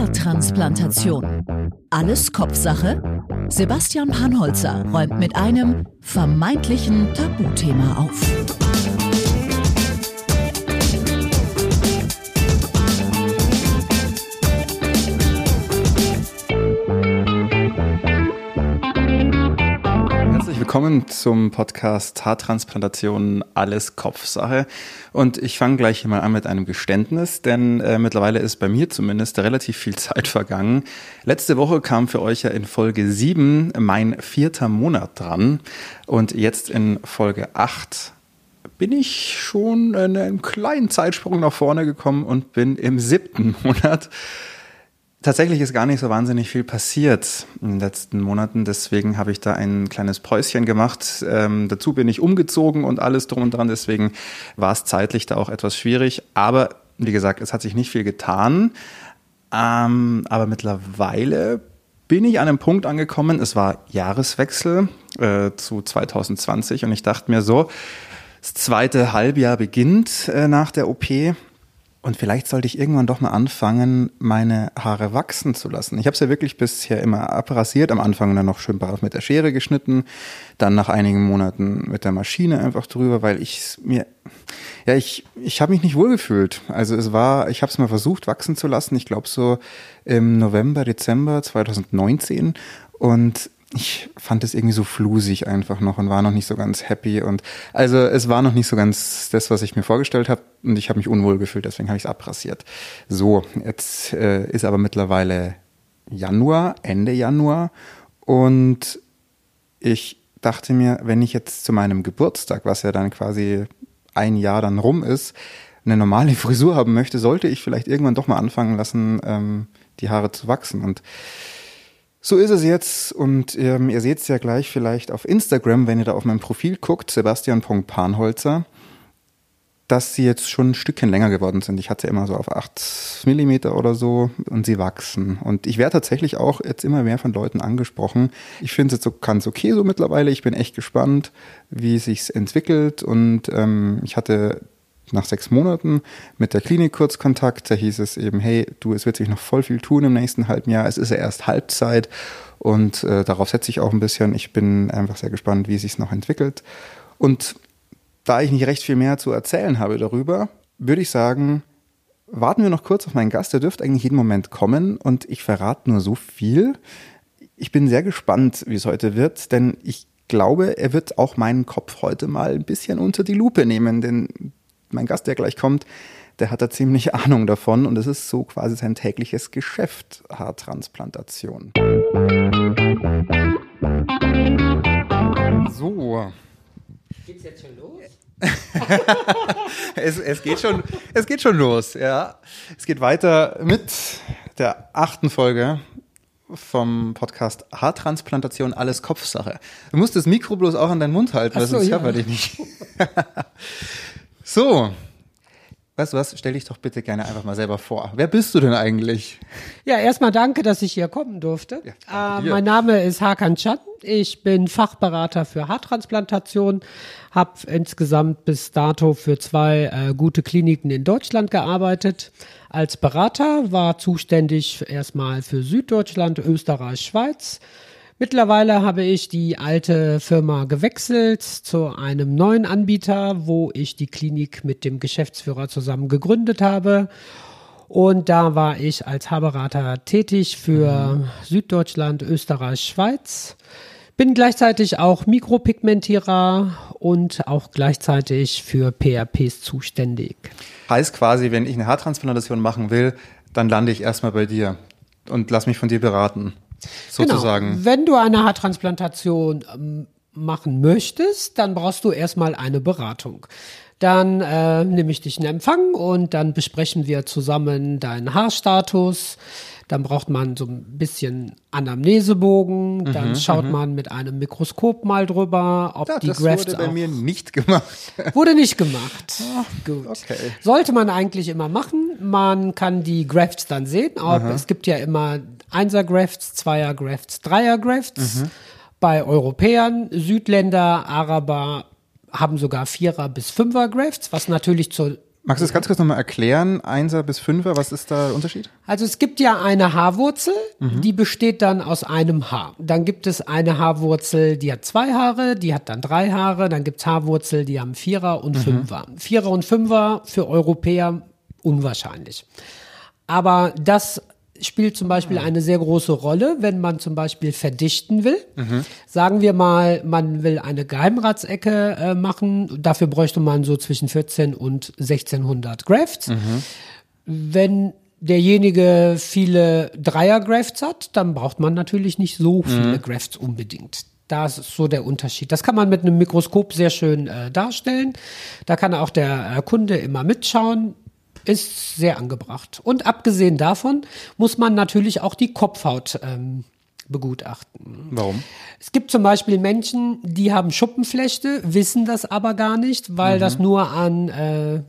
Haartransplantation. Alles Kopfsache? Sebastian Panholzer räumt mit einem vermeintlichen Tabuthema auf. Willkommen zum Podcast Haartransplantation alles Kopfsache. Und ich fange gleich mal an mit einem Geständnis, denn äh, mittlerweile ist bei mir zumindest relativ viel Zeit vergangen. Letzte Woche kam für euch ja in Folge 7 mein vierter Monat dran und jetzt in Folge 8 bin ich schon in einem kleinen Zeitsprung nach vorne gekommen und bin im siebten Monat. Tatsächlich ist gar nicht so wahnsinnig viel passiert in den letzten Monaten. Deswegen habe ich da ein kleines Päuschen gemacht. Ähm, dazu bin ich umgezogen und alles drum und dran. Deswegen war es zeitlich da auch etwas schwierig. Aber wie gesagt, es hat sich nicht viel getan. Ähm, aber mittlerweile bin ich an einem Punkt angekommen. Es war Jahreswechsel äh, zu 2020 und ich dachte mir so, das zweite Halbjahr beginnt äh, nach der OP und vielleicht sollte ich irgendwann doch mal anfangen, meine Haare wachsen zu lassen. Ich habe es ja wirklich bisher immer abrasiert, am Anfang dann noch schön brav mit der Schere geschnitten, dann nach einigen Monaten mit der Maschine einfach drüber, weil ich mir, ja, ich, ich habe mich nicht wohlgefühlt. Also es war, ich habe es mal versucht wachsen zu lassen, ich glaube so im November, Dezember 2019 und ich fand es irgendwie so flusig einfach noch und war noch nicht so ganz happy und also es war noch nicht so ganz das, was ich mir vorgestellt habe und ich habe mich unwohl gefühlt, deswegen habe ich es abrasiert. So, jetzt äh, ist aber mittlerweile Januar, Ende Januar und ich dachte mir, wenn ich jetzt zu meinem Geburtstag, was ja dann quasi ein Jahr dann rum ist, eine normale Frisur haben möchte, sollte ich vielleicht irgendwann doch mal anfangen lassen, ähm, die Haare zu wachsen und so ist es jetzt und ähm, ihr seht es ja gleich vielleicht auf Instagram, wenn ihr da auf mein Profil guckt, sebastian.panholzer, dass sie jetzt schon ein Stückchen länger geworden sind. Ich hatte immer so auf 8 Millimeter oder so und sie wachsen. Und ich werde tatsächlich auch jetzt immer mehr von Leuten angesprochen. Ich finde es jetzt so ganz okay so mittlerweile. Ich bin echt gespannt, wie sich entwickelt und ähm, ich hatte nach sechs Monaten mit der Klinik kurz Kontakt. Da hieß es eben, hey, du, es wird sich noch voll viel tun im nächsten halben Jahr. Es ist ja erst Halbzeit und äh, darauf setze ich auch ein bisschen. Ich bin einfach sehr gespannt, wie es sich noch entwickelt. Und da ich nicht recht viel mehr zu erzählen habe darüber, würde ich sagen, warten wir noch kurz auf meinen Gast. Der dürfte eigentlich jeden Moment kommen und ich verrate nur so viel. Ich bin sehr gespannt, wie es heute wird, denn ich glaube, er wird auch meinen Kopf heute mal ein bisschen unter die Lupe nehmen, denn mein Gast, der gleich kommt, der hat da ziemlich Ahnung davon und es ist so quasi sein tägliches Geschäft, Haartransplantation. So. Geht's jetzt schon los? es, es, geht schon, es geht schon los, ja. Es geht weiter mit der achten Folge vom Podcast Haartransplantation, alles Kopfsache. Du musst das Mikro bloß auch an deinen Mund halten, weil so, sonst ja. hört man dich nicht. So, Weißt du was, stell dich doch bitte gerne einfach mal selber vor. Wer bist du denn eigentlich? Ja, erstmal danke, dass ich hier kommen durfte. Ja, äh, mein Name ist Hakan Chan. Ich bin Fachberater für Haartransplantation, habe insgesamt bis dato für zwei äh, gute Kliniken in Deutschland gearbeitet. Als Berater war zuständig erstmal für Süddeutschland, Österreich, Schweiz Mittlerweile habe ich die alte Firma gewechselt zu einem neuen Anbieter, wo ich die Klinik mit dem Geschäftsführer zusammen gegründet habe. Und da war ich als Haarberater tätig für mhm. Süddeutschland, Österreich, Schweiz. Bin gleichzeitig auch Mikropigmentierer und auch gleichzeitig für PRPs zuständig. Heißt quasi, wenn ich eine Haartransplantation machen will, dann lande ich erstmal bei dir und lass mich von dir beraten sozusagen. Genau. Wenn du eine Haartransplantation ähm, machen möchtest, dann brauchst du erstmal eine Beratung. Dann äh, nehme ich dich in Empfang und dann besprechen wir zusammen deinen Haarstatus. Dann braucht man so ein bisschen Anamnesebogen. Dann mhm, schaut mhm. man mit einem Mikroskop mal drüber, ob ja, die Grafts wurde bei mir nicht gemacht. wurde nicht gemacht. Ach, Gut. Okay. Sollte man eigentlich immer machen. Man kann die Grafts dann sehen. Ob, es gibt ja immer Einser-Grafts, Zweier-Grafts, Dreier-Grafts. Mhm. Bei Europäern, Südländer, Araber haben sogar Vierer- bis Fünfer-Grafts, was natürlich zur Magst du das ganz kurz nochmal erklären? Einser bis Fünfer, was ist da der Unterschied? Also es gibt ja eine Haarwurzel, mhm. die besteht dann aus einem Haar. Dann gibt es eine Haarwurzel, die hat zwei Haare, die hat dann drei Haare. Dann gibt es Haarwurzel, die haben Vierer und mhm. Fünfer. Vierer und Fünfer für Europäer unwahrscheinlich. Aber das spielt zum Beispiel ah. eine sehr große Rolle, wenn man zum Beispiel verdichten will. Mhm. Sagen wir mal, man will eine Geheimratsecke äh, machen. Dafür bräuchte man so zwischen 14 und 1600 Grafts. Mhm. Wenn derjenige viele Dreier-Grafts hat, dann braucht man natürlich nicht so viele mhm. Grafts unbedingt. Das ist so der Unterschied. Das kann man mit einem Mikroskop sehr schön äh, darstellen. Da kann auch der äh, Kunde immer mitschauen ist sehr angebracht. Und abgesehen davon muss man natürlich auch die Kopfhaut ähm, begutachten. Warum? Es gibt zum Beispiel Menschen, die haben Schuppenflechte, wissen das aber gar nicht, weil mhm. das nur an äh,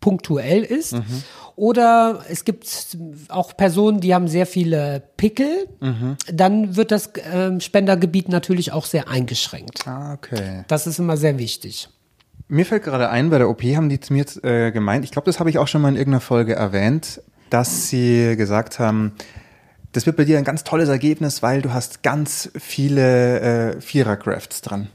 punktuell ist. Mhm. Oder es gibt auch Personen, die haben sehr viele Pickel. Mhm. Dann wird das äh, Spendergebiet natürlich auch sehr eingeschränkt. Ah, okay. Das ist immer sehr wichtig. Mir fällt gerade ein, bei der OP haben die zu mir äh, gemeint, ich glaube, das habe ich auch schon mal in irgendeiner Folge erwähnt, dass sie gesagt haben, das wird bei dir ein ganz tolles Ergebnis, weil du hast ganz viele äh, Vierer-Crafts dran.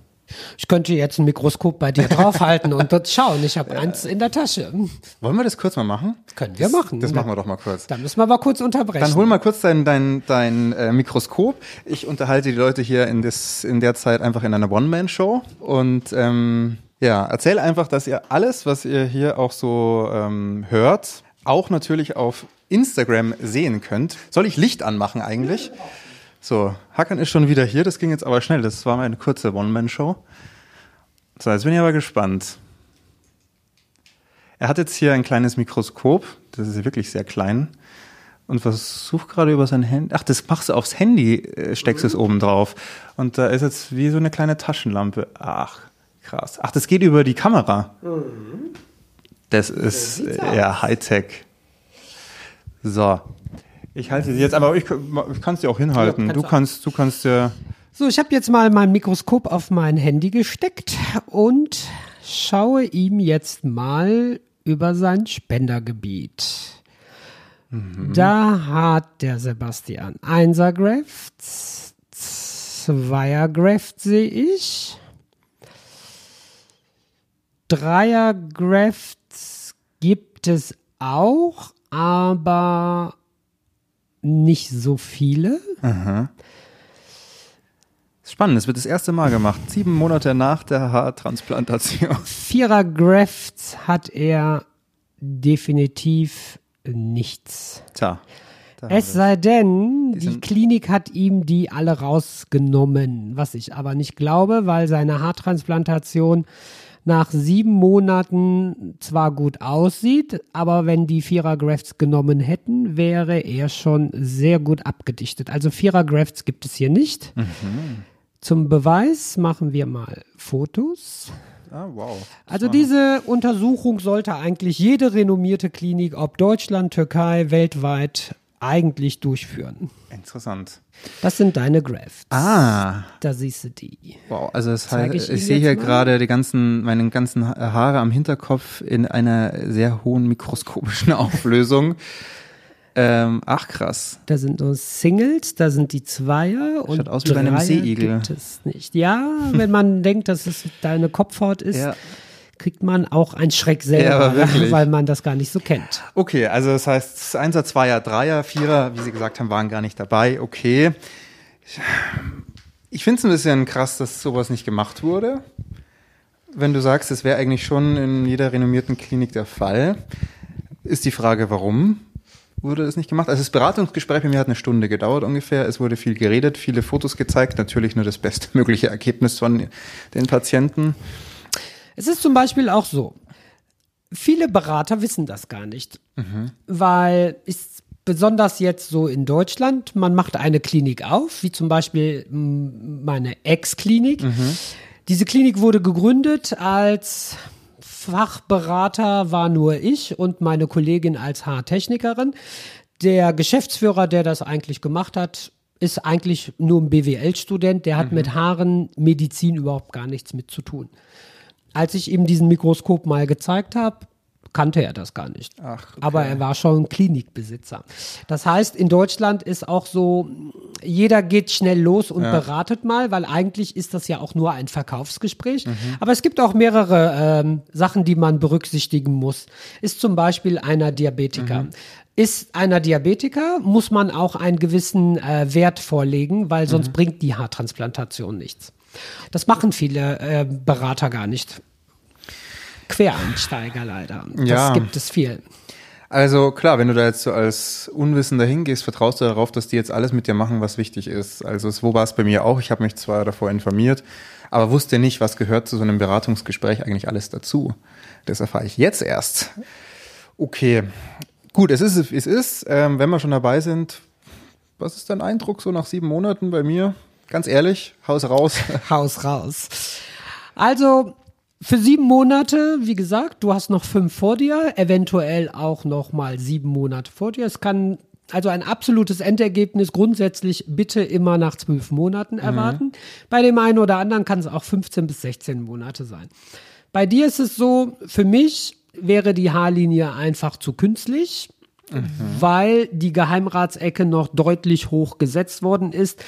Ich könnte jetzt ein Mikroskop bei dir draufhalten und dort schauen. Ich habe eins in der Tasche. Wollen wir das kurz mal machen? Das können wir machen. Das machen wir doch mal kurz. Dann müssen wir aber kurz unterbrechen. Dann hol mal kurz dein, dein, dein äh, Mikroskop. Ich unterhalte die Leute hier in, das, in der Zeit einfach in einer One-Man-Show. Und ähm, ja, erzähl einfach, dass ihr alles, was ihr hier auch so ähm, hört, auch natürlich auf Instagram sehen könnt. Soll ich Licht anmachen eigentlich? So, Hackern ist schon wieder hier, das ging jetzt aber schnell. Das war mal eine kurze One-Man-Show. So, jetzt bin ich aber gespannt. Er hat jetzt hier ein kleines Mikroskop, das ist wirklich sehr klein, und versucht gerade über sein Handy. Ach, das machst du aufs Handy, äh, steckst mhm. es oben drauf. Und da ist jetzt wie so eine kleine Taschenlampe. Ach, Krass. Ach, das geht über die Kamera. Mhm. Das ist ja Hightech. So. Ich halte sie jetzt, aber ich, ich kann es dir auch hinhalten. Ja, du kannst, du kannst ja. So, ich habe jetzt mal mein Mikroskop auf mein Handy gesteckt und schaue ihm jetzt mal über sein Spendergebiet. Mhm. Da hat der Sebastian Einser-Graft, Zweier-Graft sehe ich. Dreier-Grafts gibt es auch, aber nicht so viele. Aha. Spannend, es wird das erste Mal gemacht, sieben Monate nach der Haartransplantation. Vierer Grafts hat er definitiv nichts. Tja. Es sei denn, die, die Klinik hat ihm die alle rausgenommen, was ich aber nicht glaube, weil seine Haartransplantation nach sieben Monaten zwar gut aussieht, aber wenn die Vierer-Grafts genommen hätten, wäre er schon sehr gut abgedichtet. Also Vierer-Grafts gibt es hier nicht. Mhm. Zum Beweis machen wir mal Fotos. Ah, wow. also diese Untersuchung sollte eigentlich jede renommierte Klinik, ob Deutschland, Türkei, weltweit, eigentlich durchführen. Interessant. Das sind deine Grafts. Ah. Da siehst du die. Wow, also das heißt, ich, ich sehe hier gerade die ganzen, meine ganzen Haare am Hinterkopf in einer sehr hohen mikroskopischen Auflösung. Ähm, ach krass. Da sind nur Singles, da sind die Zweier und Schaut aus wie bei einem Seeigel. gibt es nicht. Ja, wenn man denkt, dass es deine Kopfhaut ist. Ja kriegt man auch einen Schreck selber, ja, weil man das gar nicht so kennt. Okay, also das heißt, Einser, Zweier, Dreier, Vierer, wie Sie gesagt haben, waren gar nicht dabei. Okay. Ich finde es ein bisschen krass, dass sowas nicht gemacht wurde. Wenn du sagst, es wäre eigentlich schon in jeder renommierten Klinik der Fall, ist die Frage, warum wurde es nicht gemacht? Also das Beratungsgespräch bei mir hat eine Stunde gedauert ungefähr. Es wurde viel geredet, viele Fotos gezeigt, natürlich nur das bestmögliche Ergebnis von den Patienten. Es ist zum Beispiel auch so, viele Berater wissen das gar nicht, mhm. weil ist besonders jetzt so in Deutschland, man macht eine Klinik auf, wie zum Beispiel meine Ex-Klinik. Mhm. Diese Klinik wurde gegründet als Fachberater war nur ich und meine Kollegin als Haartechnikerin. Der Geschäftsführer, der das eigentlich gemacht hat, ist eigentlich nur ein BWL-Student, der hat mhm. mit Haaren Medizin überhaupt gar nichts mit zu tun als ich ihm diesen Mikroskop mal gezeigt habe, kannte er das gar nicht. Ach, okay. Aber er war schon Klinikbesitzer. Das heißt, in Deutschland ist auch so, jeder geht schnell los und ja. beratet mal, weil eigentlich ist das ja auch nur ein Verkaufsgespräch. Mhm. Aber es gibt auch mehrere ähm, Sachen, die man berücksichtigen muss. Ist zum Beispiel einer Diabetiker. Mhm. Ist einer Diabetiker, muss man auch einen gewissen äh, Wert vorlegen, weil sonst mhm. bringt die Haartransplantation nichts. Das machen viele äh, Berater gar nicht. Quereinsteiger leider. Das ja. gibt es viel. Also klar, wenn du da jetzt so als Unwissender hingehst, vertraust du darauf, dass die jetzt alles mit dir machen, was wichtig ist. Also so war es bei mir auch. Ich habe mich zwar davor informiert, aber wusste nicht, was gehört zu so einem Beratungsgespräch eigentlich alles dazu. Das erfahre ich jetzt erst. Okay, gut, es ist, es ist. Ähm, wenn wir schon dabei sind, was ist dein Eindruck so nach sieben Monaten bei mir? Ganz ehrlich, Haus raus. Haus raus. Also für sieben Monate, wie gesagt, du hast noch fünf vor dir, eventuell auch noch mal sieben Monate vor dir. Es kann also ein absolutes Endergebnis grundsätzlich bitte immer nach zwölf Monaten erwarten. Mhm. Bei dem einen oder anderen kann es auch 15 bis 16 Monate sein. Bei dir ist es so, für mich wäre die Haarlinie einfach zu künstlich. Mhm. Weil die Geheimratsecke noch deutlich hoch gesetzt worden ist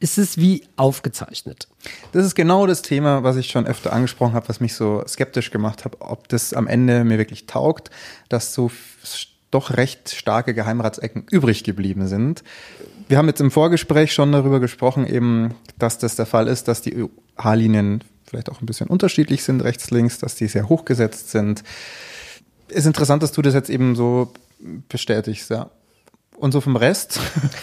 ist es wie aufgezeichnet. Das ist genau das Thema, was ich schon öfter angesprochen habe, was mich so skeptisch gemacht hat, ob das am Ende mir wirklich taugt, dass so doch recht starke Geheimratsecken übrig geblieben sind. Wir haben jetzt im Vorgespräch schon darüber gesprochen, eben, dass das der Fall ist, dass die Haarlinien vielleicht auch ein bisschen unterschiedlich sind, rechts, links, dass die sehr hochgesetzt sind. Ist interessant, dass du das jetzt eben so bestätigst, ja. Und so vom Rest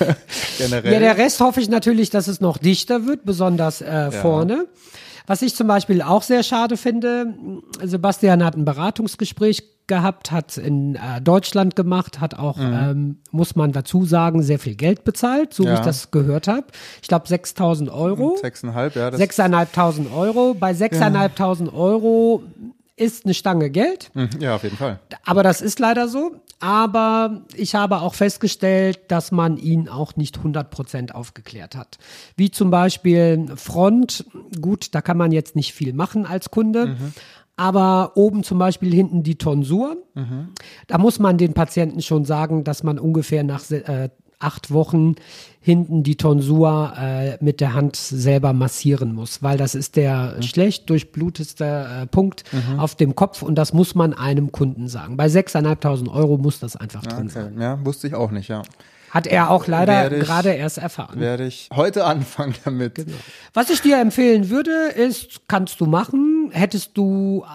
generell? Ja, der Rest hoffe ich natürlich, dass es noch dichter wird, besonders äh, ja. vorne. Was ich zum Beispiel auch sehr schade finde, Sebastian hat ein Beratungsgespräch gehabt, hat in äh, Deutschland gemacht, hat auch, mhm. ähm, muss man dazu sagen, sehr viel Geld bezahlt, so ja. wie ich das gehört habe. Ich glaube 6.000 Euro. 6.500, ja. 6.500 Euro. Bei 6.500 ja. Euro ist eine Stange Geld. Mhm. Ja, auf jeden Fall. Aber das ist leider so. Aber ich habe auch festgestellt, dass man ihn auch nicht 100% aufgeklärt hat. Wie zum Beispiel Front. Gut, da kann man jetzt nicht viel machen als Kunde. Mhm. Aber oben zum Beispiel hinten die Tonsur. Mhm. Da muss man den Patienten schon sagen, dass man ungefähr nach äh, acht Wochen hinten die Tonsur äh, mit der Hand selber massieren muss, weil das ist der mhm. schlecht durchbluteste äh, Punkt mhm. auf dem Kopf und das muss man einem Kunden sagen. Bei 6.500 Euro muss das einfach ja, drin okay. sein. Ja, wusste ich auch nicht, ja. Hat er auch leider gerade erst erfahren. Werde ich heute anfangen damit. Genau. Was ich dir empfehlen würde, ist, kannst du machen, hättest du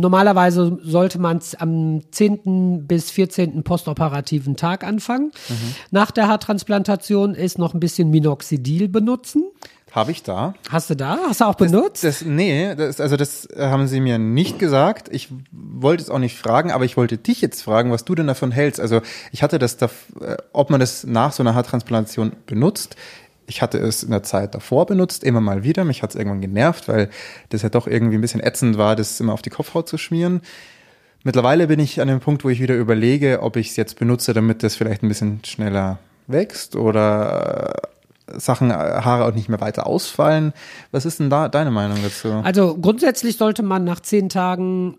Normalerweise sollte man es am 10. bis 14. postoperativen Tag anfangen. Mhm. Nach der Haartransplantation ist noch ein bisschen Minoxidil benutzen. Habe ich da. Hast du da? Hast du auch benutzt? Das, das, nee, das, also das haben sie mir nicht gesagt. Ich wollte es auch nicht fragen, aber ich wollte dich jetzt fragen, was du denn davon hältst. Also ich hatte das, da, äh, ob man das nach so einer Haartransplantation benutzt ich hatte es in der Zeit davor benutzt, immer mal wieder. Mich hat es irgendwann genervt, weil das ja doch irgendwie ein bisschen ätzend war, das immer auf die Kopfhaut zu schmieren. Mittlerweile bin ich an dem Punkt, wo ich wieder überlege, ob ich es jetzt benutze, damit das vielleicht ein bisschen schneller wächst oder äh, Sachen, äh, Haare auch nicht mehr weiter ausfallen. Was ist denn da deine Meinung dazu? Also grundsätzlich sollte man nach zehn Tagen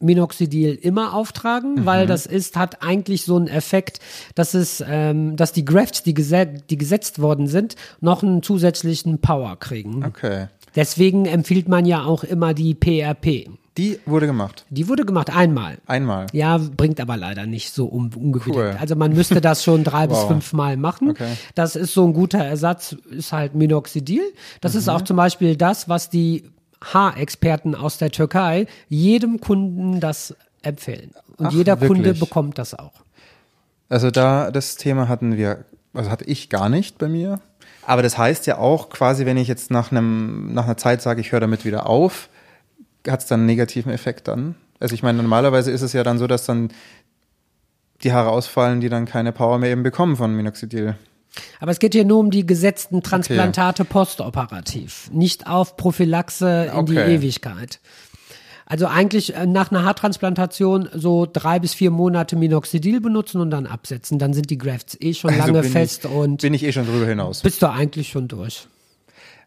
Minoxidil immer auftragen, mhm. weil das ist, hat eigentlich so einen Effekt, dass es, ähm, dass die Grafts, die, die gesetzt worden sind, noch einen zusätzlichen Power kriegen. Okay. Deswegen empfiehlt man ja auch immer die PRP. Die wurde gemacht. Die wurde gemacht, einmal. Einmal. Ja, bringt aber leider nicht so ungewöhnlich. Cool. Also man müsste das schon drei wow. bis fünf Mal machen. Okay. Das ist so ein guter Ersatz, ist halt Minoxidil. Das mhm. ist auch zum Beispiel das, was die Haarexperten aus der Türkei jedem Kunden das empfehlen. Und Ach, jeder wirklich? Kunde bekommt das auch. Also da, das Thema hatten wir, also hatte ich gar nicht bei mir. Aber das heißt ja auch quasi, wenn ich jetzt nach einem, nach einer Zeit sage, ich höre damit wieder auf, hat es dann einen negativen Effekt dann? Also ich meine, normalerweise ist es ja dann so, dass dann die Haare ausfallen, die dann keine Power mehr eben bekommen von Minoxidil. Aber es geht hier nur um die gesetzten Transplantate okay. postoperativ, nicht auf Prophylaxe in okay. die Ewigkeit. Also eigentlich äh, nach einer Haartransplantation so drei bis vier Monate Minoxidil benutzen und dann absetzen. Dann sind die Grafts eh schon also lange fest ich, und bin ich eh schon drüber hinaus. Bist du eigentlich schon durch.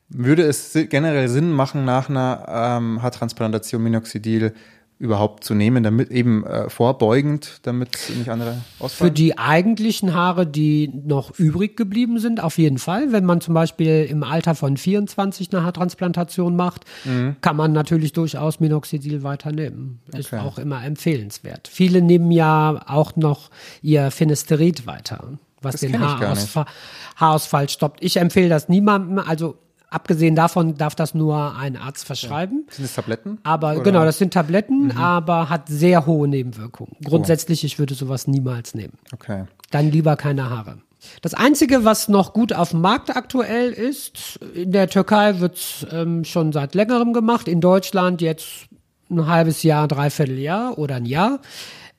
Würde es generell Sinn machen, nach einer ähm, Haartransplantation Minoxidil überhaupt zu nehmen, damit eben äh, vorbeugend, damit nicht andere ausfallen? Für die eigentlichen Haare, die noch übrig geblieben sind, auf jeden Fall. Wenn man zum Beispiel im Alter von 24 eine Haartransplantation macht, mhm. kann man natürlich durchaus Minoxidil weiternehmen. Okay. Ist auch immer empfehlenswert. Viele nehmen ja auch noch ihr Finesterid weiter, was das den Haarausfall, Haarausfall stoppt. Ich empfehle das niemandem. Also Abgesehen davon darf das nur ein Arzt verschreiben. Ja. Sind das Tabletten? Aber Oder? genau, das sind Tabletten, mhm. aber hat sehr hohe Nebenwirkungen. Grundsätzlich, ich würde sowas niemals nehmen. Okay. Dann lieber keine Haare. Das Einzige, was noch gut auf dem Markt aktuell ist, in der Türkei wird es ähm, schon seit längerem gemacht, in Deutschland jetzt ein halbes Jahr, dreiviertel Jahr oder ein Jahr,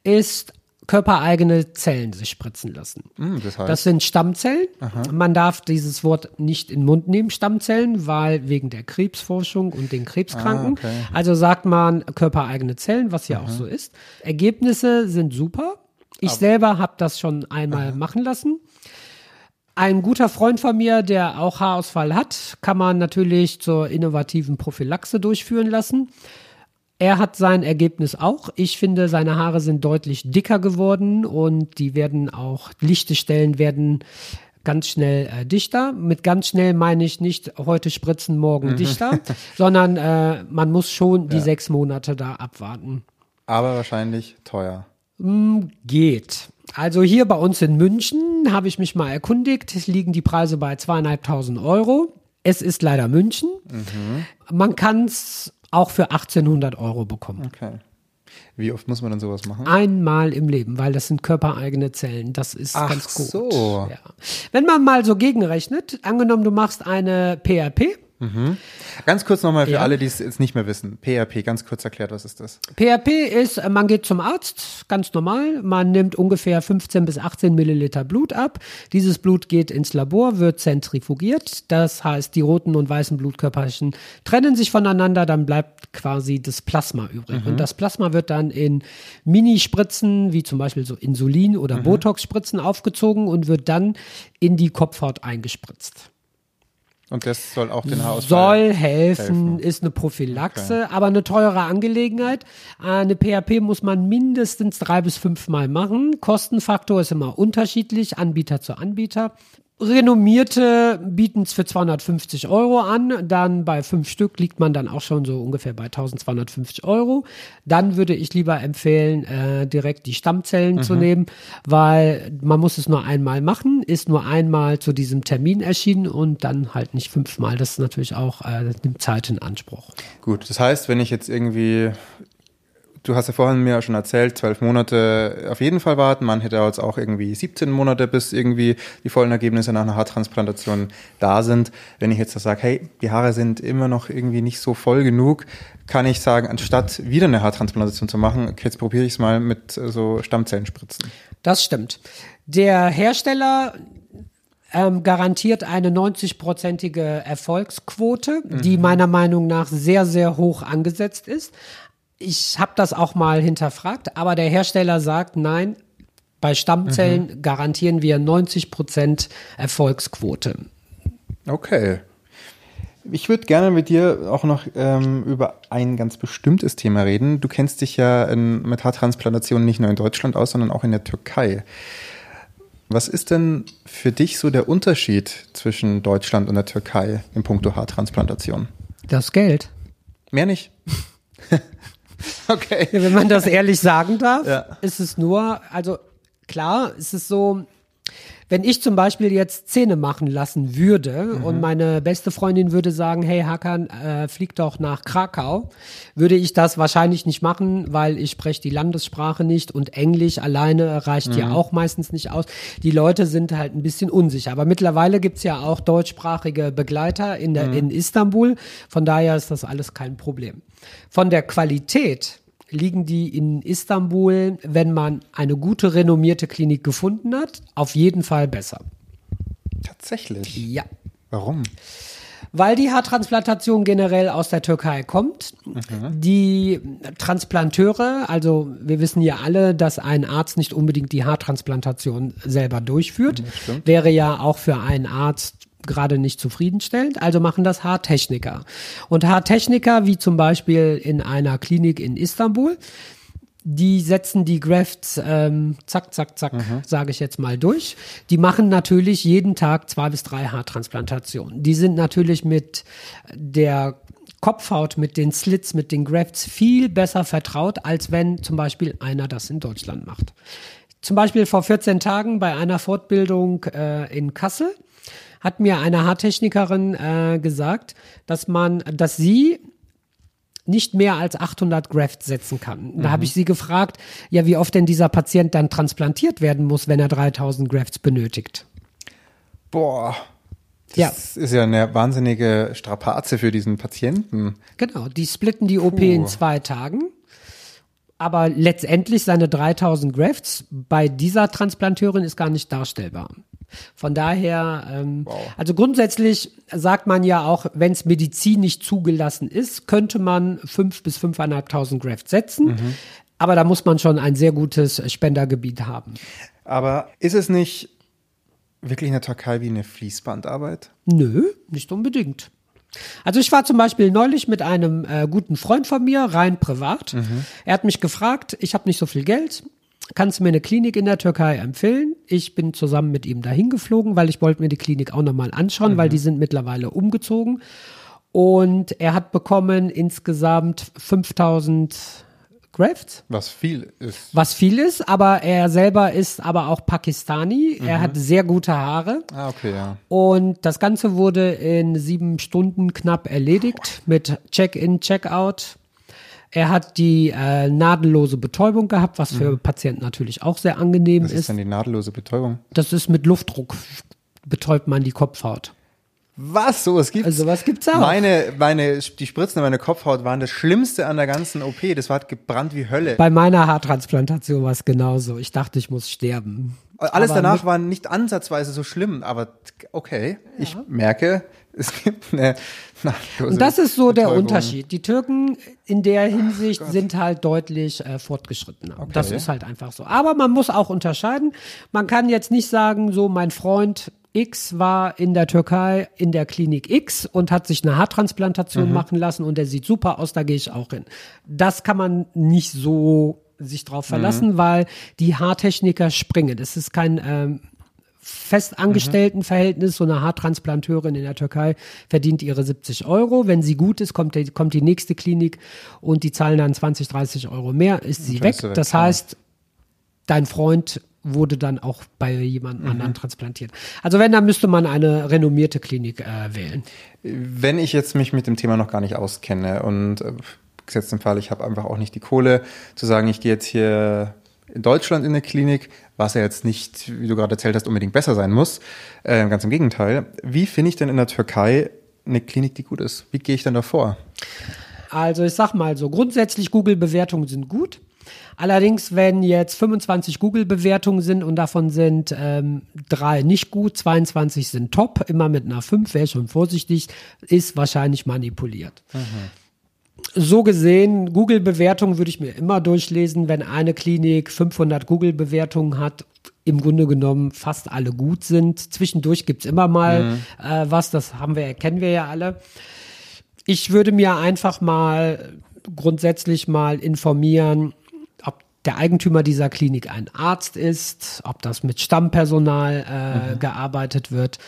ist körpereigene Zellen sich spritzen lassen. Mm, das, heißt? das, sind Stammzellen. Aha. Man darf dieses Wort nicht in den Mund nehmen, Stammzellen, weil wegen der Krebsforschung und den Krebskranken. Ah, okay. Also sagt man körpereigene Zellen, was ja Aha. auch so ist. Ergebnisse sind super. Ich Aber selber habe das schon einmal Aha. machen lassen. Ein guter Freund von mir, der auch Haarausfall hat, kann man natürlich zur innovativen Prophylaxe durchführen lassen. Er hat sein Ergebnis auch. Ich finde, seine Haare sind deutlich dicker geworden und die werden auch, lichte Stellen werden ganz schnell äh, dichter. Mit ganz schnell meine ich nicht heute spritzen, morgen mhm. dichter, sondern äh, man muss schon die ja. sechs Monate da abwarten. Aber wahrscheinlich teuer. Mm, geht. Also hier bei uns in München habe ich mich mal erkundigt, liegen die Preise bei zweieinhalbtausend Euro. Es ist leider München. Mhm. Man kann es auch für 1800 Euro bekommen. Okay. Wie oft muss man dann sowas machen? Einmal im Leben, weil das sind körpereigene Zellen. Das ist Ach ganz gut. So. Ja. Wenn man mal so gegenrechnet, angenommen, du machst eine PRP, Mhm. Ganz kurz nochmal für ja. alle, die es jetzt nicht mehr wissen. PRP, ganz kurz erklärt, was ist das? PRP ist, äh, man geht zum Arzt, ganz normal. Man nimmt ungefähr 15 bis 18 Milliliter Blut ab. Dieses Blut geht ins Labor, wird zentrifugiert. Das heißt, die roten und weißen Blutkörperchen trennen sich voneinander, dann bleibt quasi das Plasma übrig. Mhm. Und das Plasma wird dann in Minispritzen, wie zum Beispiel so Insulin- oder mhm. Botox-Spritzen aufgezogen und wird dann in die Kopfhaut eingespritzt. Und das soll auch den Haarausfall Soll helfen, helfen. ist eine Prophylaxe, okay. aber eine teure Angelegenheit. Eine PHP muss man mindestens drei bis fünf Mal machen. Kostenfaktor ist immer unterschiedlich, Anbieter zu Anbieter. Renommierte bieten es für 250 Euro an. Dann bei fünf Stück liegt man dann auch schon so ungefähr bei 1250 Euro. Dann würde ich lieber empfehlen, äh, direkt die Stammzellen mhm. zu nehmen, weil man muss es nur einmal machen, ist nur einmal zu diesem Termin erschienen und dann halt nicht fünfmal. Das ist natürlich auch, äh, nimmt Zeit in Anspruch. Gut, das heißt, wenn ich jetzt irgendwie du hast ja vorhin mir schon erzählt, zwölf Monate auf jeden Fall warten. Man hätte jetzt auch irgendwie 17 Monate, bis irgendwie die vollen Ergebnisse nach einer Haartransplantation da sind. Wenn ich jetzt sage, hey, die Haare sind immer noch irgendwie nicht so voll genug, kann ich sagen, anstatt wieder eine Haartransplantation zu machen, okay, jetzt probiere ich es mal mit so Stammzellenspritzen. Das stimmt. Der Hersteller ähm, garantiert eine 90-prozentige Erfolgsquote, mhm. die meiner Meinung nach sehr, sehr hoch angesetzt ist ich habe das auch mal hinterfragt, aber der Hersteller sagt, nein, bei Stammzellen mhm. garantieren wir 90 Prozent Erfolgsquote. Okay. Ich würde gerne mit dir auch noch ähm, über ein ganz bestimmtes Thema reden. Du kennst dich ja in, mit Haartransplantationen nicht nur in Deutschland aus, sondern auch in der Türkei. Was ist denn für dich so der Unterschied zwischen Deutschland und der Türkei in puncto Haartransplantation? Das Geld. Mehr nicht. Okay. Wenn man das ehrlich sagen darf, ja. ist es nur, also klar, ist es so, wenn ich zum Beispiel jetzt Zähne machen lassen würde mhm. und meine beste Freundin würde sagen, hey Hakan, äh, flieg doch nach Krakau, würde ich das wahrscheinlich nicht machen, weil ich spreche die Landessprache nicht und Englisch alleine reicht mhm. ja auch meistens nicht aus. Die Leute sind halt ein bisschen unsicher. Aber mittlerweile gibt's ja auch deutschsprachige Begleiter in, der, mhm. in Istanbul. Von daher ist das alles kein Problem. Von der Qualität liegen die in Istanbul, wenn man eine gute renommierte Klinik gefunden hat, auf jeden Fall besser. Tatsächlich. Ja. Warum? Weil die Haartransplantation generell aus der Türkei kommt. Mhm. Die Transplanteure, also wir wissen ja alle, dass ein Arzt nicht unbedingt die Haartransplantation selber durchführt. Wäre ja auch für einen Arzt gerade nicht zufriedenstellend, also machen das Haartechniker. Und Haartechniker, wie zum Beispiel in einer Klinik in Istanbul, die setzen die Grafts ähm, zack, zack, zack, mhm. sage ich jetzt mal durch. Die machen natürlich jeden Tag zwei bis drei Haartransplantationen. Die sind natürlich mit der Kopfhaut, mit den Slits, mit den Grafts viel besser vertraut, als wenn zum Beispiel einer das in Deutschland macht. Zum Beispiel vor 14 Tagen bei einer Fortbildung äh, in Kassel hat mir eine Haartechnikerin äh, gesagt, dass man, dass sie nicht mehr als 800 Grafts setzen kann. Da mhm. habe ich sie gefragt, ja, wie oft denn dieser Patient dann transplantiert werden muss, wenn er 3000 Grafts benötigt. Boah. Das ja. ist ja eine wahnsinnige Strapaze für diesen Patienten. Genau, die splitten die OP Puh. in zwei Tagen. Aber letztendlich seine 3000 Grafts bei dieser Transplanteurin ist gar nicht darstellbar. Von daher, ähm, wow. also grundsätzlich sagt man ja auch, wenn es medizinisch zugelassen ist, könnte man fünf bis fünfeinhalbtausend Grafts setzen. Mhm. Aber da muss man schon ein sehr gutes Spendergebiet haben. Aber ist es nicht wirklich in der Türkei wie eine Fließbandarbeit? Nö, nicht unbedingt. Also ich war zum Beispiel neulich mit einem äh, guten Freund von mir, rein privat. Mhm. Er hat mich gefragt, ich habe nicht so viel Geld, kannst du mir eine Klinik in der Türkei empfehlen? Ich bin zusammen mit ihm dahin geflogen, weil ich wollte mir die Klinik auch nochmal anschauen, mhm. weil die sind mittlerweile umgezogen. Und er hat bekommen insgesamt 5000 Grafts. Was viel ist. Was viel ist, aber er selber ist aber auch Pakistani. Mhm. Er hat sehr gute Haare. Ah, okay, ja. Und das Ganze wurde in sieben Stunden knapp erledigt mit Check-in, Check-out. Er hat die äh, nadellose Betäubung gehabt, was für mhm. Patienten natürlich auch sehr angenehm ist. Was ist denn die nadellose Betäubung? Das ist mit Luftdruck betäubt man die Kopfhaut. Was? So was gibt's? Also was gibt's auch? Meine, meine, die Spritzen in meine Kopfhaut waren das Schlimmste an der ganzen OP. Das war gebrannt wie Hölle. Bei meiner Haartransplantation war es genauso. Ich dachte, ich muss sterben. Alles aber danach war nicht ansatzweise so schlimm, aber okay, ja. ich merke, es gibt eine Und das ist so der Unterschied. Die Türken in der Hinsicht sind halt deutlich äh, fortgeschrittener. Okay. Das ist halt einfach so. Aber man muss auch unterscheiden. Man kann jetzt nicht sagen, so mein Freund X war in der Türkei in der Klinik X und hat sich eine Haartransplantation mhm. machen lassen und der sieht super aus, da gehe ich auch hin. Das kann man nicht so sich drauf verlassen, mhm. weil die Haartechniker springen. Das ist kein ähm, Festangestelltenverhältnis. So eine Haartransplanteurin in der Türkei verdient ihre 70 Euro. Wenn sie gut ist, kommt die, kommt die nächste Klinik und die zahlen dann 20, 30 Euro mehr, ist sie weg. Das heißt, dein Freund wurde dann auch bei jemand mhm. anderen transplantiert. Also wenn, dann müsste man eine renommierte Klinik äh, wählen. Wenn ich jetzt mich mit dem Thema noch gar nicht auskenne und äh, gesetzt im Fall, ich habe einfach auch nicht die Kohle zu sagen, ich gehe jetzt hier in Deutschland in eine Klinik, was ja jetzt nicht, wie du gerade erzählt hast, unbedingt besser sein muss. Äh, ganz im Gegenteil. Wie finde ich denn in der Türkei eine Klinik, die gut ist? Wie gehe ich denn da vor? Also ich sag mal so, grundsätzlich Google-Bewertungen sind gut. Allerdings, wenn jetzt 25 Google-Bewertungen sind und davon sind ähm, drei nicht gut, 22 sind top, immer mit einer 5, wäre schon vorsichtig, ist wahrscheinlich manipuliert. Mhm. So gesehen, Google-Bewertungen würde ich mir immer durchlesen, wenn eine Klinik 500 Google-Bewertungen hat im Grunde genommen fast alle gut sind. Zwischendurch gibt's immer mal mhm. äh, was, das haben wir, kennen wir ja alle. Ich würde mir einfach mal grundsätzlich mal informieren, der Eigentümer dieser Klinik ein Arzt ist, ob das mit Stammpersonal äh, mhm. gearbeitet wird,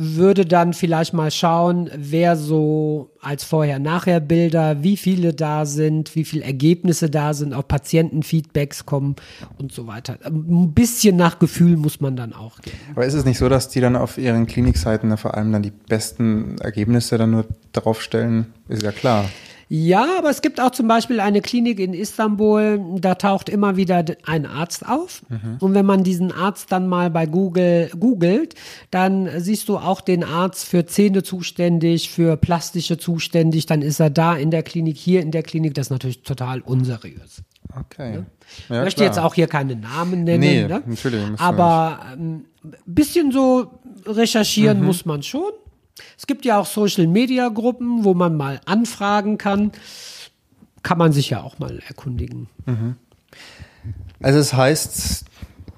würde dann vielleicht mal schauen, wer so als Vorher-Nachher-Bilder, wie viele da sind, wie viele Ergebnisse da sind, ob Patientenfeedbacks kommen und so weiter. Ein bisschen nach Gefühl muss man dann auch gehen. Aber ist es nicht so, dass die dann auf ihren Klinikseiten vor allem dann die besten Ergebnisse dann nur draufstellen? Ist ja klar. Ja, aber es gibt auch zum Beispiel eine Klinik in Istanbul, da taucht immer wieder ein Arzt auf. Mhm. Und wenn man diesen Arzt dann mal bei Google googelt, dann siehst du auch den Arzt für Zähne zuständig, für plastische zuständig, dann ist er da in der Klinik, hier in der Klinik. Das ist natürlich total unseriös. Okay. Ne? Ja, ich möchte klar. jetzt auch hier keine Namen nennen, nee, ne? natürlich, aber ein ähm, bisschen so recherchieren mhm. muss man schon. Es gibt ja auch Social-Media-Gruppen, wo man mal anfragen kann. Kann man sich ja auch mal erkundigen. Mhm. Also es heißt,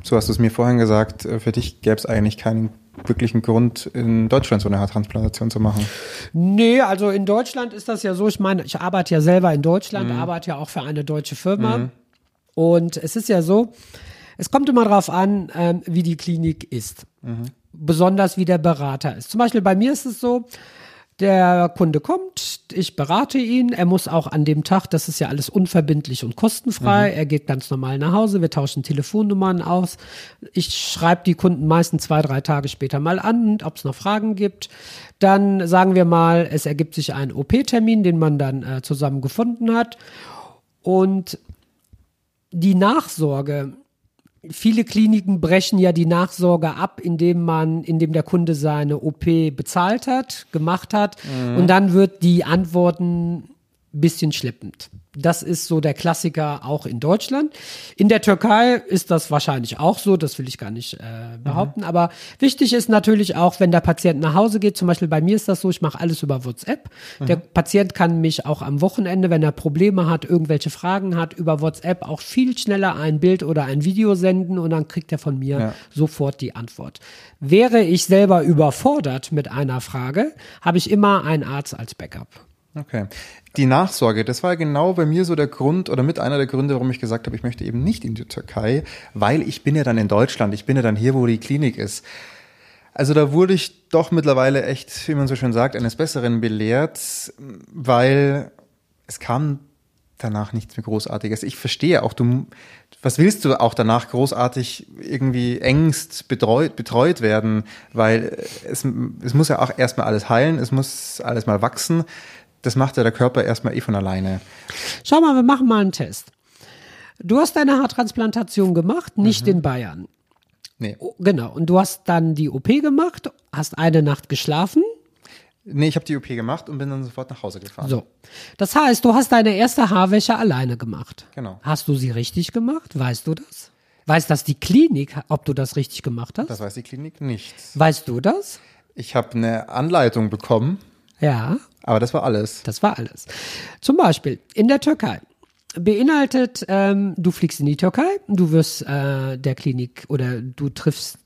so hast du es mir vorhin gesagt, äh, für dich gäbe es eigentlich keinen wirklichen Grund, in Deutschland so eine Haartransplantation zu machen. Nee, also in Deutschland ist das ja so, ich meine, ich arbeite ja selber in Deutschland, mhm. arbeite ja auch für eine deutsche Firma. Mhm. Und es ist ja so, es kommt immer darauf an, ähm, wie die Klinik ist. Mhm. Besonders wie der Berater ist. Zum Beispiel bei mir ist es so, der Kunde kommt, ich berate ihn. Er muss auch an dem Tag, das ist ja alles unverbindlich und kostenfrei. Mhm. Er geht ganz normal nach Hause. Wir tauschen Telefonnummern aus. Ich schreibe die Kunden meistens zwei, drei Tage später mal an, ob es noch Fragen gibt. Dann sagen wir mal, es ergibt sich ein OP-Termin, den man dann äh, zusammen gefunden hat. Und die Nachsorge viele Kliniken brechen ja die Nachsorge ab, indem man, indem der Kunde seine OP bezahlt hat, gemacht hat mhm. und dann wird die Antworten bisschen schleppend. Das ist so der Klassiker auch in Deutschland. In der Türkei ist das wahrscheinlich auch so, das will ich gar nicht äh, behaupten. Mhm. Aber wichtig ist natürlich auch, wenn der Patient nach Hause geht, zum Beispiel bei mir ist das so, ich mache alles über WhatsApp. Mhm. Der Patient kann mich auch am Wochenende, wenn er Probleme hat, irgendwelche Fragen hat, über WhatsApp auch viel schneller ein Bild oder ein Video senden und dann kriegt er von mir ja. sofort die Antwort. Wäre ich selber überfordert mit einer Frage, habe ich immer einen Arzt als Backup. Okay. Die Nachsorge, das war genau bei mir so der Grund oder mit einer der Gründe, warum ich gesagt habe, ich möchte eben nicht in die Türkei, weil ich bin ja dann in Deutschland, ich bin ja dann hier, wo die Klinik ist. Also da wurde ich doch mittlerweile echt, wie man so schön sagt, eines Besseren belehrt, weil es kam danach nichts mehr Großartiges. Ich verstehe auch, du, was willst du auch danach großartig irgendwie engst betreut, betreut werden, weil es, es muss ja auch erstmal alles heilen, es muss alles mal wachsen das macht ja der Körper erstmal eh von alleine. Schau mal, wir machen mal einen Test. Du hast deine Haartransplantation gemacht, nicht mhm. in Bayern. Nee. Oh, genau. Und du hast dann die OP gemacht, hast eine Nacht geschlafen. Nee, ich habe die OP gemacht und bin dann sofort nach Hause gefahren. So. Das heißt, du hast deine erste Haarwäsche alleine gemacht. Genau. Hast du sie richtig gemacht? Weißt du das? Weiß das die Klinik, ob du das richtig gemacht hast? Das weiß die Klinik nicht. Weißt du das? Ich habe eine Anleitung bekommen. Ja. Aber das war alles. Das war alles. Zum Beispiel in der Türkei beinhaltet, ähm, du fliegst in die Türkei, du wirst äh, der Klinik oder du triffst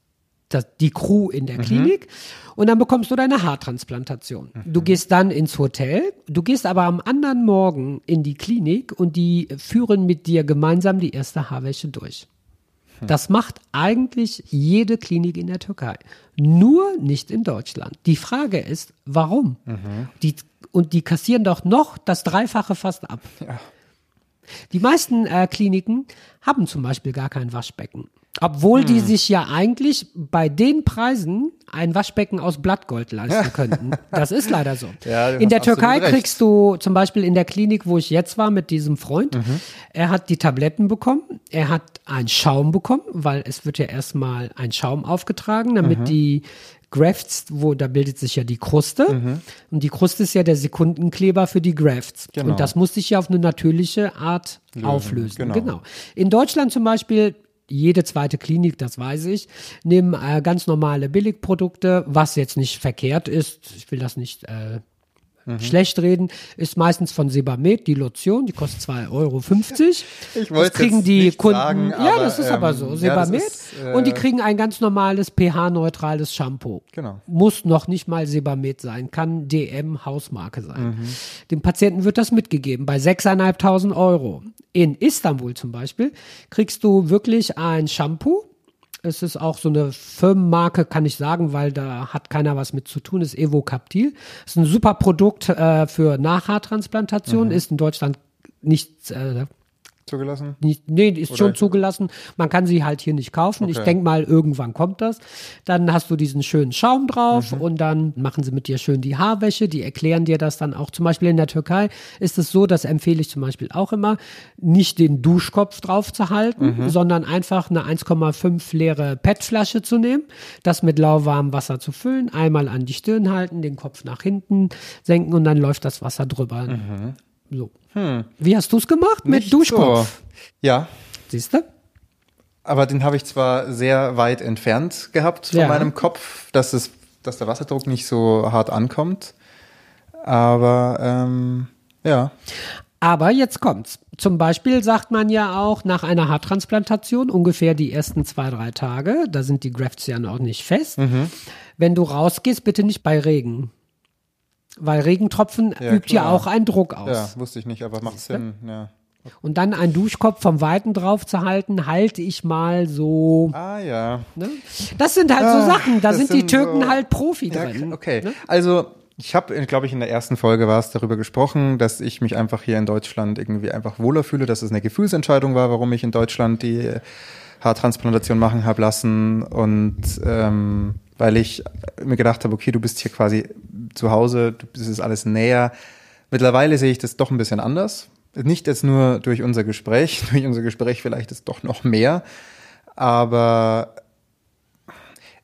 das, die Crew in der mhm. Klinik und dann bekommst du deine Haartransplantation. Mhm. Du gehst dann ins Hotel, du gehst aber am anderen Morgen in die Klinik und die führen mit dir gemeinsam die erste Haarwäsche durch. Hm. Das macht eigentlich jede Klinik in der Türkei. Nur nicht in Deutschland. Die Frage ist, warum? Mhm. Die, und die kassieren doch noch das Dreifache fast ab. Ja. Die meisten äh, Kliniken haben zum Beispiel gar kein Waschbecken. Obwohl hm. die sich ja eigentlich bei den Preisen ein Waschbecken aus Blattgold leisten könnten. Das ist leider so. Ja, in der Türkei kriegst du zum Beispiel in der Klinik, wo ich jetzt war mit diesem Freund, mhm. er hat die Tabletten bekommen, er hat einen Schaum bekommen, weil es wird ja erstmal ein Schaum aufgetragen, damit mhm. die Grafts, wo da bildet sich ja die Kruste. Mhm. Und die Kruste ist ja der Sekundenkleber für die Grafts. Genau. Und das muss sich ja auf eine natürliche Art Lösen. auflösen. Genau. genau. In Deutschland zum Beispiel jede zweite Klinik, das weiß ich, nehmen äh, ganz normale Billigprodukte, was jetzt nicht verkehrt ist. Ich will das nicht äh, mhm. schlecht reden, ist meistens von Sebamed, die Lotion, die kostet 2,50 Euro. Ich wollte das kriegen die Kunden. Sagen, ja, das ist ähm, aber so. Sebamed. Ja, ist, äh, und die kriegen ein ganz normales pH-neutrales Shampoo. Genau. Muss noch nicht mal Sebamed sein, kann DM Hausmarke sein. Mhm. Dem Patienten wird das mitgegeben bei 6.500 Euro. In Istanbul zum Beispiel kriegst du wirklich ein Shampoo es ist auch so eine Firmenmarke, kann ich sagen, weil da hat keiner was mit zu tun. Ist Evocaptil. Ist ein super Produkt äh, für Nachhaartransplantation. Mhm. Ist in Deutschland nicht äh, Zugelassen? Nicht, nee, ist Oder schon zugelassen. Man kann sie halt hier nicht kaufen. Okay. Ich denke mal, irgendwann kommt das. Dann hast du diesen schönen Schaum drauf mhm. und dann machen sie mit dir schön die Haarwäsche. Die erklären dir das dann auch. Zum Beispiel in der Türkei ist es so, das empfehle ich zum Beispiel auch immer, nicht den Duschkopf drauf zu halten, mhm. sondern einfach eine 1,5 leere PET-Flasche zu nehmen, das mit lauwarmem Wasser zu füllen, einmal an die Stirn halten, den Kopf nach hinten senken und dann läuft das Wasser drüber. Mhm. So. Hm. Wie hast du es gemacht? Mit Duschkopf? So. Ja. Siehst du? Aber den habe ich zwar sehr weit entfernt gehabt von ja. meinem Kopf, dass, es, dass der Wasserdruck nicht so hart ankommt. Aber ähm, ja. Aber jetzt kommt's. Zum Beispiel sagt man ja auch nach einer Haartransplantation ungefähr die ersten zwei, drei Tage, da sind die Grafts ja noch nicht fest. Mhm. Wenn du rausgehst, bitte nicht bei Regen. Weil Regentropfen ja, übt klar. ja auch einen Druck aus. Ja, wusste ich nicht, aber macht Sinn, ja. Und dann einen Duschkopf vom Weiten drauf zu halten, halte ich mal so. Ah ja. Ne? Das sind halt ah, so Sachen, da sind, sind, die Türken so, halt Profi ja, drin. Okay, ne? also ich habe, glaube ich, in der ersten Folge war es darüber gesprochen, dass ich mich einfach hier in Deutschland irgendwie einfach wohler fühle, dass es eine Gefühlsentscheidung war, warum ich in Deutschland die Haartransplantation machen habe lassen und ähm, weil ich mir gedacht habe, okay, du bist hier quasi zu Hause, das ist alles näher. Mittlerweile sehe ich das doch ein bisschen anders nicht jetzt nur durch unser Gespräch, durch unser Gespräch vielleicht ist doch noch mehr, aber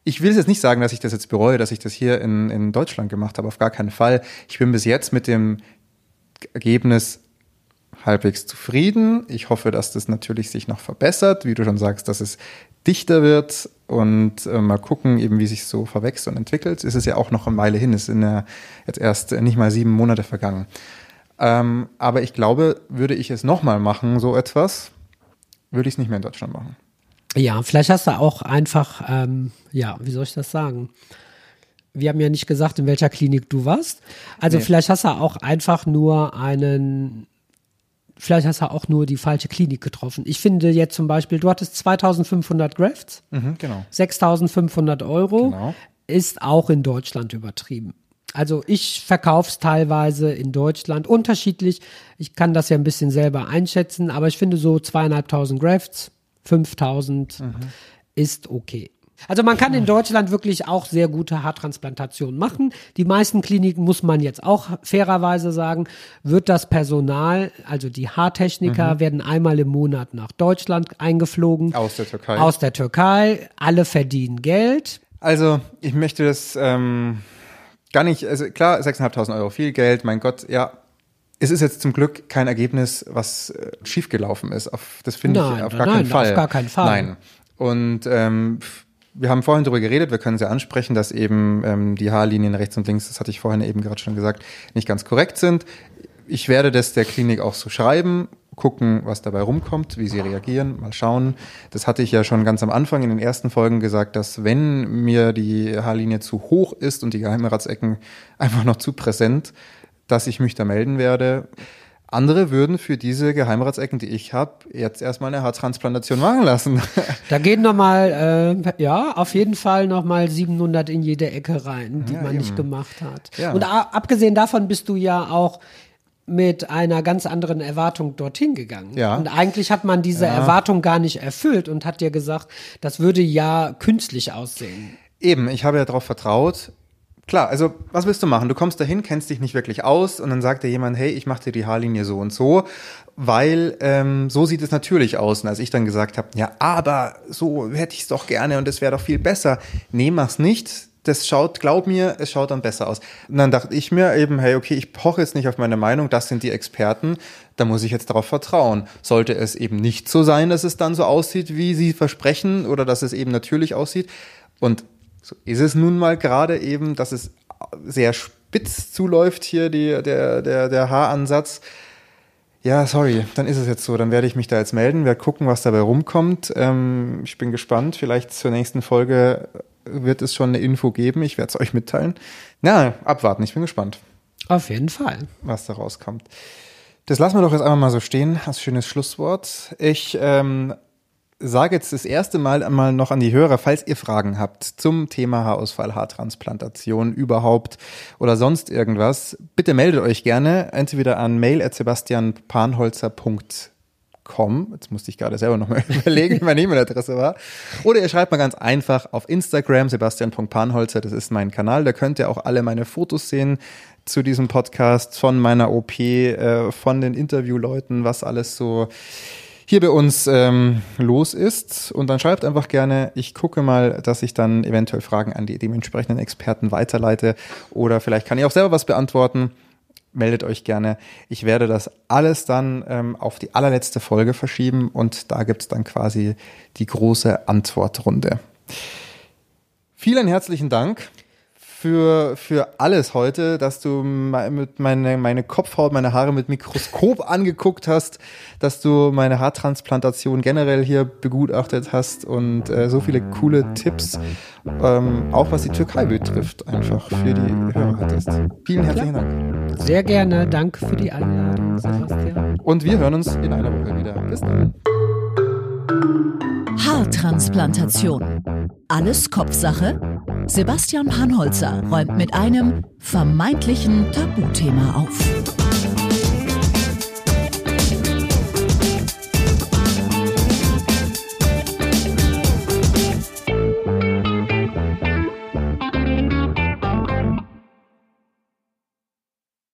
ich will jetzt nicht sagen, dass ich das jetzt bereue, dass ich das hier in, in Deutschland gemacht habe, auf gar keinen Fall. Ich bin bis jetzt mit dem Ergebnis halbwegs zufrieden. Ich hoffe, dass das natürlich sich noch verbessert, wie du schon sagst, dass es dichter wird und äh, mal gucken, eben wie sich so verwächst und entwickelt. Es ist ja auch noch eine Weile hin, es sind ja jetzt erst nicht mal sieben Monate vergangen. Ähm, aber ich glaube, würde ich es nochmal machen, so etwas, würde ich es nicht mehr in Deutschland machen. Ja, vielleicht hast du auch einfach, ähm, ja, wie soll ich das sagen? Wir haben ja nicht gesagt, in welcher Klinik du warst. Also nee. vielleicht hast du auch einfach nur einen, vielleicht hast du auch nur die falsche Klinik getroffen. Ich finde jetzt zum Beispiel, du hattest 2500 Grafts, mhm, genau. 6500 Euro, genau. ist auch in Deutschland übertrieben. Also ich verkaufe es teilweise in Deutschland unterschiedlich. Ich kann das ja ein bisschen selber einschätzen, aber ich finde so zweieinhalbtausend Grafts, 5000 mhm. ist okay. Also man kann in Deutschland wirklich auch sehr gute Haartransplantationen machen. Die meisten Kliniken, muss man jetzt auch fairerweise sagen, wird das Personal, also die Haartechniker, mhm. werden einmal im Monat nach Deutschland eingeflogen. Aus der Türkei. Aus der Türkei. Alle verdienen Geld. Also ich möchte das ähm, gar nicht, also klar, 6.500 Euro viel Geld, mein Gott, ja. Es ist jetzt zum Glück kein Ergebnis, was äh, schiefgelaufen ist. Auf, das finde ich auf gar nein, keinen Fall. Auf gar keinen Fall. Nein. Und ähm, wir haben vorhin darüber geredet, wir können sie ansprechen, dass eben ähm, die Haarlinien rechts und links, das hatte ich vorhin eben gerade schon gesagt, nicht ganz korrekt sind. Ich werde das der Klinik auch so schreiben gucken, was dabei rumkommt, wie sie reagieren, mal schauen. Das hatte ich ja schon ganz am Anfang in den ersten Folgen gesagt, dass wenn mir die Haarlinie zu hoch ist und die Geheimratsecken einfach noch zu präsent, dass ich mich da melden werde. Andere würden für diese Geheimratsecken, die ich habe, jetzt erstmal eine Haartransplantation machen lassen. Da gehen nochmal, äh, ja, auf jeden Fall nochmal 700 in jede Ecke rein, die ja, man eben. nicht gemacht hat. Ja. Und abgesehen davon bist du ja auch mit einer ganz anderen Erwartung dorthin gegangen. Ja. Und eigentlich hat man diese ja. Erwartung gar nicht erfüllt und hat dir gesagt, das würde ja künstlich aussehen. Eben, ich habe ja darauf vertraut. Klar, also was willst du machen? Du kommst dahin, kennst dich nicht wirklich aus und dann sagt dir jemand, hey, ich mache dir die Haarlinie so und so, weil ähm, so sieht es natürlich aus. Und als ich dann gesagt habe, ja, aber so hätte ich es doch gerne und es wäre doch viel besser. Nee, mach's nicht das schaut, glaub mir, es schaut dann besser aus. Und dann dachte ich mir eben, hey, okay, ich poche jetzt nicht auf meine Meinung, das sind die Experten, da muss ich jetzt darauf vertrauen. Sollte es eben nicht so sein, dass es dann so aussieht, wie sie versprechen, oder dass es eben natürlich aussieht. Und so ist es nun mal gerade eben, dass es sehr spitz zuläuft hier, die, der, der, der Haaransatz. Ja, sorry, dann ist es jetzt so. Dann werde ich mich da jetzt melden, werde gucken, was dabei rumkommt. Ähm, ich bin gespannt. Vielleicht zur nächsten Folge wird es schon eine Info geben. Ich werde es euch mitteilen. Na, abwarten. Ich bin gespannt. Auf jeden Fall. Was da rauskommt. Das lassen wir doch jetzt einmal mal so stehen, als schönes Schlusswort. Ich ähm, sage jetzt das erste Mal einmal noch an die Hörer, falls ihr Fragen habt zum Thema Haarausfall, Haartransplantation überhaupt oder sonst irgendwas, bitte meldet euch gerne entweder an mail@sebastianpanholzer.com Jetzt musste ich gerade selber nochmal überlegen, wie meine E-Mail-Adresse war. Oder ihr schreibt mal ganz einfach auf Instagram sebastian.panholzer, das ist mein Kanal. Da könnt ihr auch alle meine Fotos sehen zu diesem Podcast, von meiner OP, äh, von den Interviewleuten, was alles so hier bei uns ähm, los ist. Und dann schreibt einfach gerne, ich gucke mal, dass ich dann eventuell Fragen an die dementsprechenden Experten weiterleite. Oder vielleicht kann ich auch selber was beantworten meldet euch gerne. Ich werde das alles dann ähm, auf die allerletzte Folge verschieben und da gibt's dann quasi die große Antwortrunde. Vielen herzlichen Dank für, für alles heute, dass du mit meine, meine Kopfhaut, meine Haare mit Mikroskop angeguckt hast, dass du meine Haartransplantation generell hier begutachtet hast und äh, so viele coole Tipps, ähm, auch was die Türkei betrifft, einfach für die Hörer hattest. Vielen herzlichen Dank. Sehr gerne. Danke für die Einladung, Sebastian. Und wir hören uns in einer Woche wieder. Bis dann. Haartransplantation. Alles Kopfsache? Sebastian Panholzer räumt mit einem vermeintlichen Tabuthema auf.